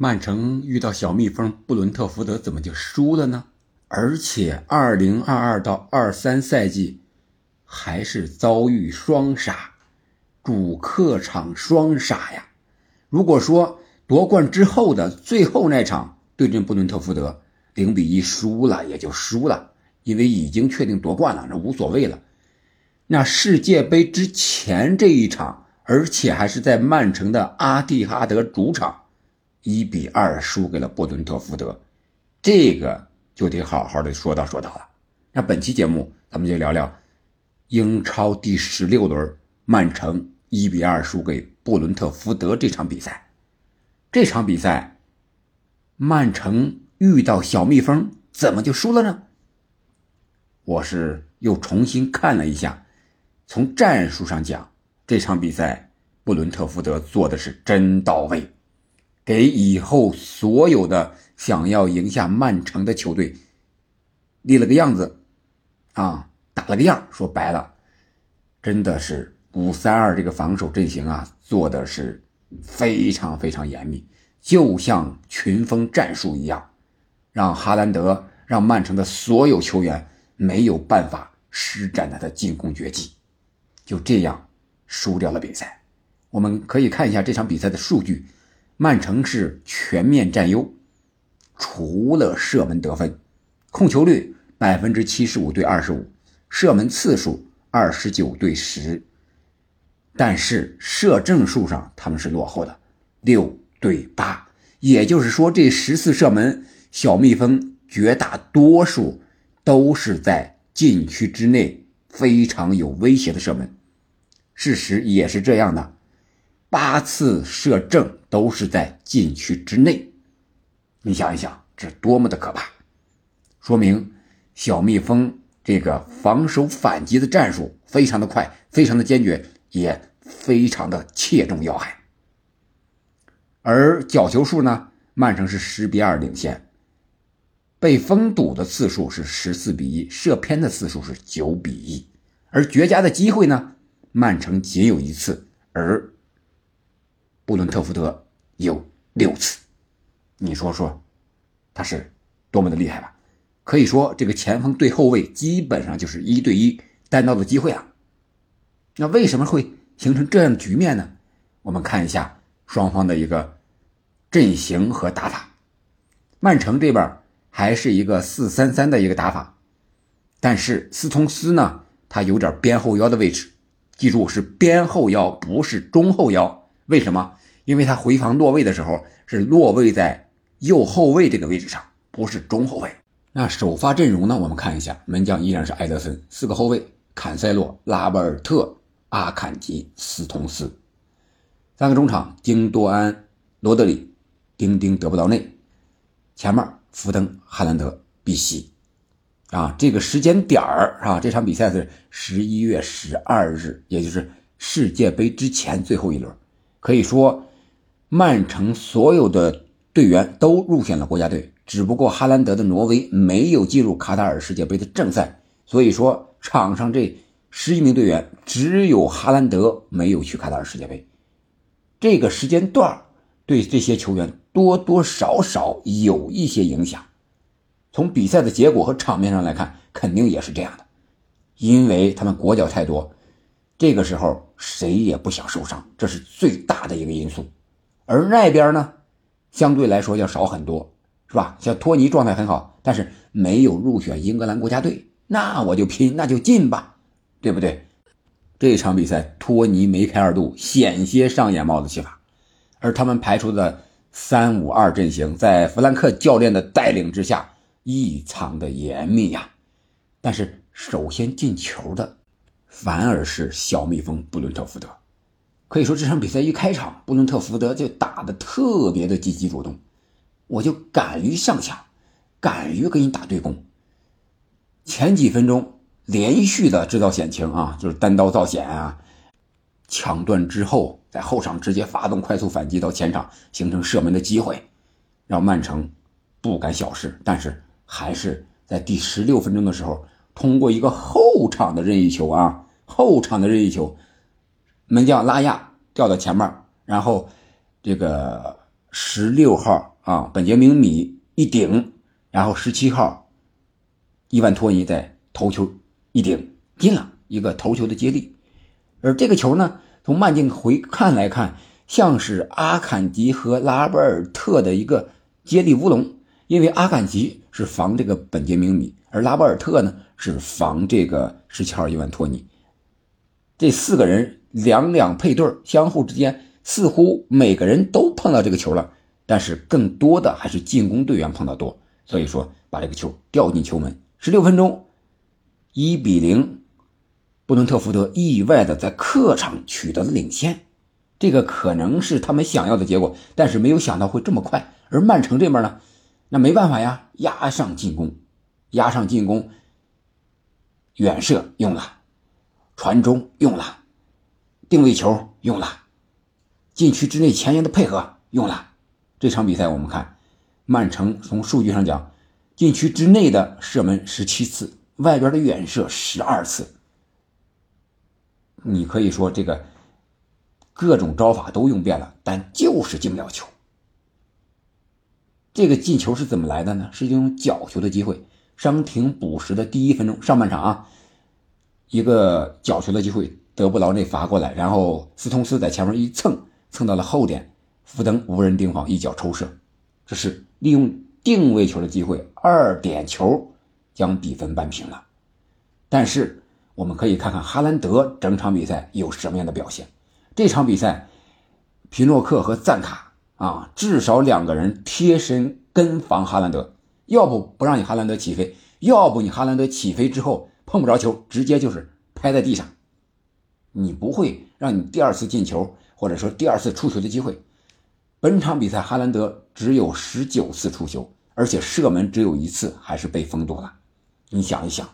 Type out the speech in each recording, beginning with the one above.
曼城遇到小蜜蜂布伦特福德怎么就输了呢？而且二零二二到二三赛季还是遭遇双杀，主客场双杀呀！如果说夺冠之后的最后那场对阵布伦特福德零比一输了，也就输了，因为已经确定夺冠了，那无所谓了。那世界杯之前这一场，而且还是在曼城的阿蒂哈德主场。一比二输给了布伦特福德，这个就得好好的说道说道了。那本期节目咱们就聊聊英超第十六轮曼城一比二输给布伦特福德这场比赛。这场比赛，曼城遇到小蜜蜂怎么就输了呢？我是又重新看了一下，从战术上讲，这场比赛布伦特福德做的是真到位。给以后所有的想要赢下曼城的球队立了个样子，啊，打了个样。说白了，真的是五三二这个防守阵型啊，做的是非常非常严密，就像群封战术一样，让哈兰德、让曼城的所有球员没有办法施展他的进攻绝技，就这样输掉了比赛。我们可以看一下这场比赛的数据。曼城是全面占优，除了射门得分，控球率百分之七十五对二十五，射门次数二十九对十，但是射正数上他们是落后的，六对八，也就是说这十次射门，小蜜蜂绝大多数都是在禁区之内非常有威胁的射门，事实也是这样的。八次射正都是在禁区之内，你想一想，这多么的可怕！说明小蜜蜂这个防守反击的战术非常的快，非常的坚决，也非常的切中要害。而角球数呢，曼城是十比二领先，被封堵的次数是十四比一，射偏的次数是九比一，而绝佳的机会呢，曼城仅有一次，而。布伦特福德有六次，你说说，他是多么的厉害吧？可以说，这个前锋对后卫基本上就是一对一单刀的机会啊。那为什么会形成这样的局面呢？我们看一下双方的一个阵型和打法。曼城这边还是一个四三三的一个打法，但是斯通斯呢，他有点边后腰的位置，记住是边后腰，不是中后腰。为什么？因为他回防落位的时候是落位在右后卫这个位置上，不是中后卫。那首发阵容呢？我们看一下，门将依然是埃德森，四个后卫：坎塞洛、拉波尔特、阿坎吉、斯通斯；三个中场：京多安、罗德里、丁丁得不到内，前面福登、哈兰德、碧玺。啊，这个时间点儿啊，这场比赛是十一月十二日，也就是世界杯之前最后一轮，可以说。曼城所有的队员都入选了国家队，只不过哈兰德的挪威没有进入卡塔尔世界杯的正赛，所以说场上这十一名队员只有哈兰德没有去卡塔尔世界杯。这个时间段对这些球员多多少少有一些影响。从比赛的结果和场面上来看，肯定也是这样的，因为他们国脚太多，这个时候谁也不想受伤，这是最大的一个因素。而那边呢，相对来说要少很多，是吧？像托尼状态很好，但是没有入选英格兰国家队，那我就拼，那就进吧，对不对？这场比赛托尼梅开二度，险些上演帽子戏法。而他们排出的三五二阵型，在弗兰克教练的带领之下，异常的严密呀。但是首先进球的，反而是小蜜蜂布伦特福德。可以说这场比赛一开场，布伦特福德就打得特别的积极主动，我就敢于上抢，敢于给你打对攻。前几分钟连续的制造险情啊，就是单刀造险啊，抢断之后在后场直接发动快速反击到前场，形成射门的机会，让曼城不敢小视。但是还是在第十六分钟的时候，通过一个后场的任意球啊，后场的任意球。门将拉亚掉到前面，然后这个十六号啊，本杰明米一顶，然后十七号伊万托尼在头球一顶进了一个头球的接力，而这个球呢，从慢镜回看来看，像是阿坎吉和拉波尔特的一个接力乌龙，因为阿坎吉是防这个本杰明米，而拉波尔特呢是防这个十七号伊万托尼，这四个人两两配对相互之间。似乎每个人都碰到这个球了，但是更多的还是进攻队员碰到多，所以说把这个球掉进球门。十六分钟，一比零，布伦特福德意外的在客场取得了领先，这个可能是他们想要的结果，但是没有想到会这么快。而曼城这边呢，那没办法呀，压上进攻，压上进攻，远射用了，传中用了，定位球用了。禁区之内前沿的配合用了，这场比赛我们看，曼城从数据上讲，禁区之内的射门十七次，外边的远射十二次。你可以说这个各种招法都用遍了，但就是进不了球。这个进球是怎么来的呢？是用角球的机会，伤停补时的第一分钟，上半场啊，一个角球的机会，德布劳内罚过来，然后斯通斯在前面一蹭。蹭到了后点，福登无人盯防，一脚抽射，这是利用定位球的机会，二点球将比分扳平了。但是我们可以看看哈兰德整场比赛有什么样的表现。这场比赛，皮诺克和赞卡啊，至少两个人贴身跟防哈兰德，要不不让你哈兰德起飞，要不你哈兰德起飞之后碰不着球，直接就是拍在地上，你不会让你第二次进球。或者说第二次出球的机会，本场比赛哈兰德只有十九次出球，而且射门只有一次，还是被封堵了。你想一想，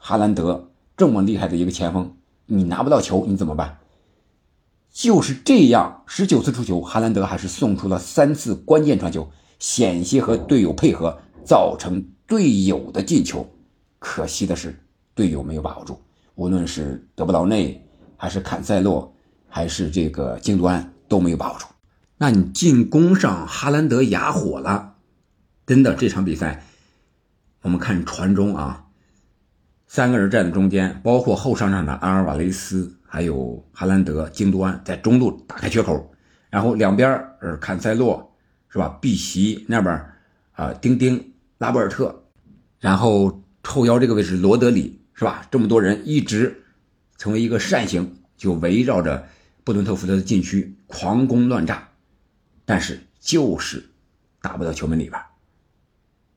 哈兰德这么厉害的一个前锋，你拿不到球，你怎么办？就是这样，十九次出球，哈兰德还是送出了三次关键传球，险些和队友配合，造成队友的进球。可惜的是，队友没有把握住，无论是德布劳内还是坎塞洛。还是这个京多安都没有把握住，那你进攻上哈兰德哑火了，真的这场比赛，我们看传中啊，三个人站在中间，包括后上场的阿尔瓦雷斯，还有哈兰德、京多安在中路打开缺口，然后两边呃坎塞洛是吧？碧玺那边啊，丁丁、拉波尔特，然后后腰这个位置罗德里是吧？这么多人一直成为一个扇形，就围绕着。布伦特福德的禁区狂攻乱炸，但是就是打不到球门里边。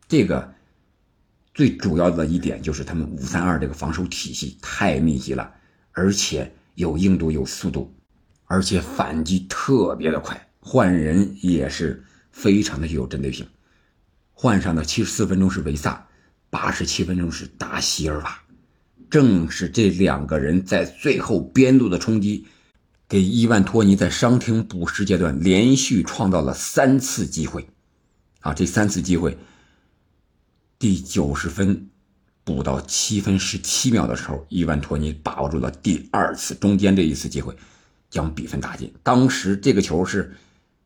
这个最主要的一点就是他们五三二这个防守体系太密集了，而且有硬度有速度，而且反击特别的快，换人也是非常的具有针对性。换上的七十四分钟是维萨，八十七分钟是达席尔瓦，正是这两个人在最后边路的冲击。给伊万托尼在伤停补时阶段连续创造了三次机会，啊，这三次机会，第九十分补到七分十七秒的时候，伊万托尼把握住了第二次中间这一次机会，将比分打进。当时这个球是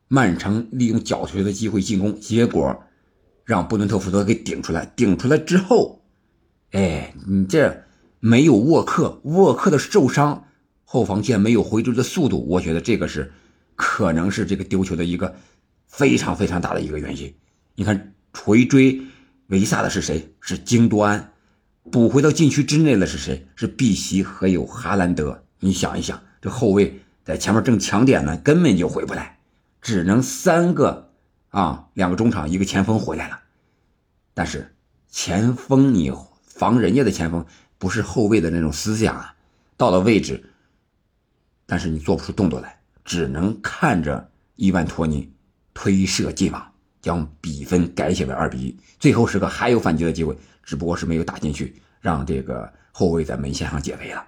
曼城利用角球的机会进攻，结果让布伦特福德给顶出来，顶出来之后，哎，你这没有沃克，沃克的受伤。后防线没有回追的速度，我觉得这个是可能是这个丢球的一个非常非常大的一个原因。你看回追维萨的是谁？是京多安，补回到禁区之内的是谁？是碧玺和有哈兰德。你想一想，这后卫在前面正抢点呢，根本就回不来，只能三个啊，两个中场一个前锋回来了。但是前锋你防人家的前锋不是后卫的那种思想啊，到了位置。但是你做不出动作来，只能看着伊万托尼推射进网，将比分改写为二比一。最后时刻还有反击的机会，只不过是没有打进去，让这个后卫在门线上解围了。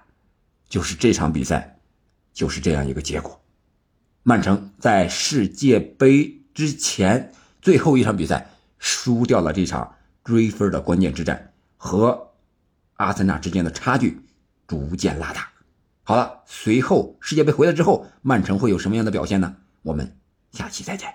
就是这场比赛，就是这样一个结果。曼城在世界杯之前最后一场比赛输掉了这场追分的关键之战，和阿森纳之间的差距逐渐拉大。好了，随后世界杯回来之后，曼城会有什么样的表现呢？我们下期再见。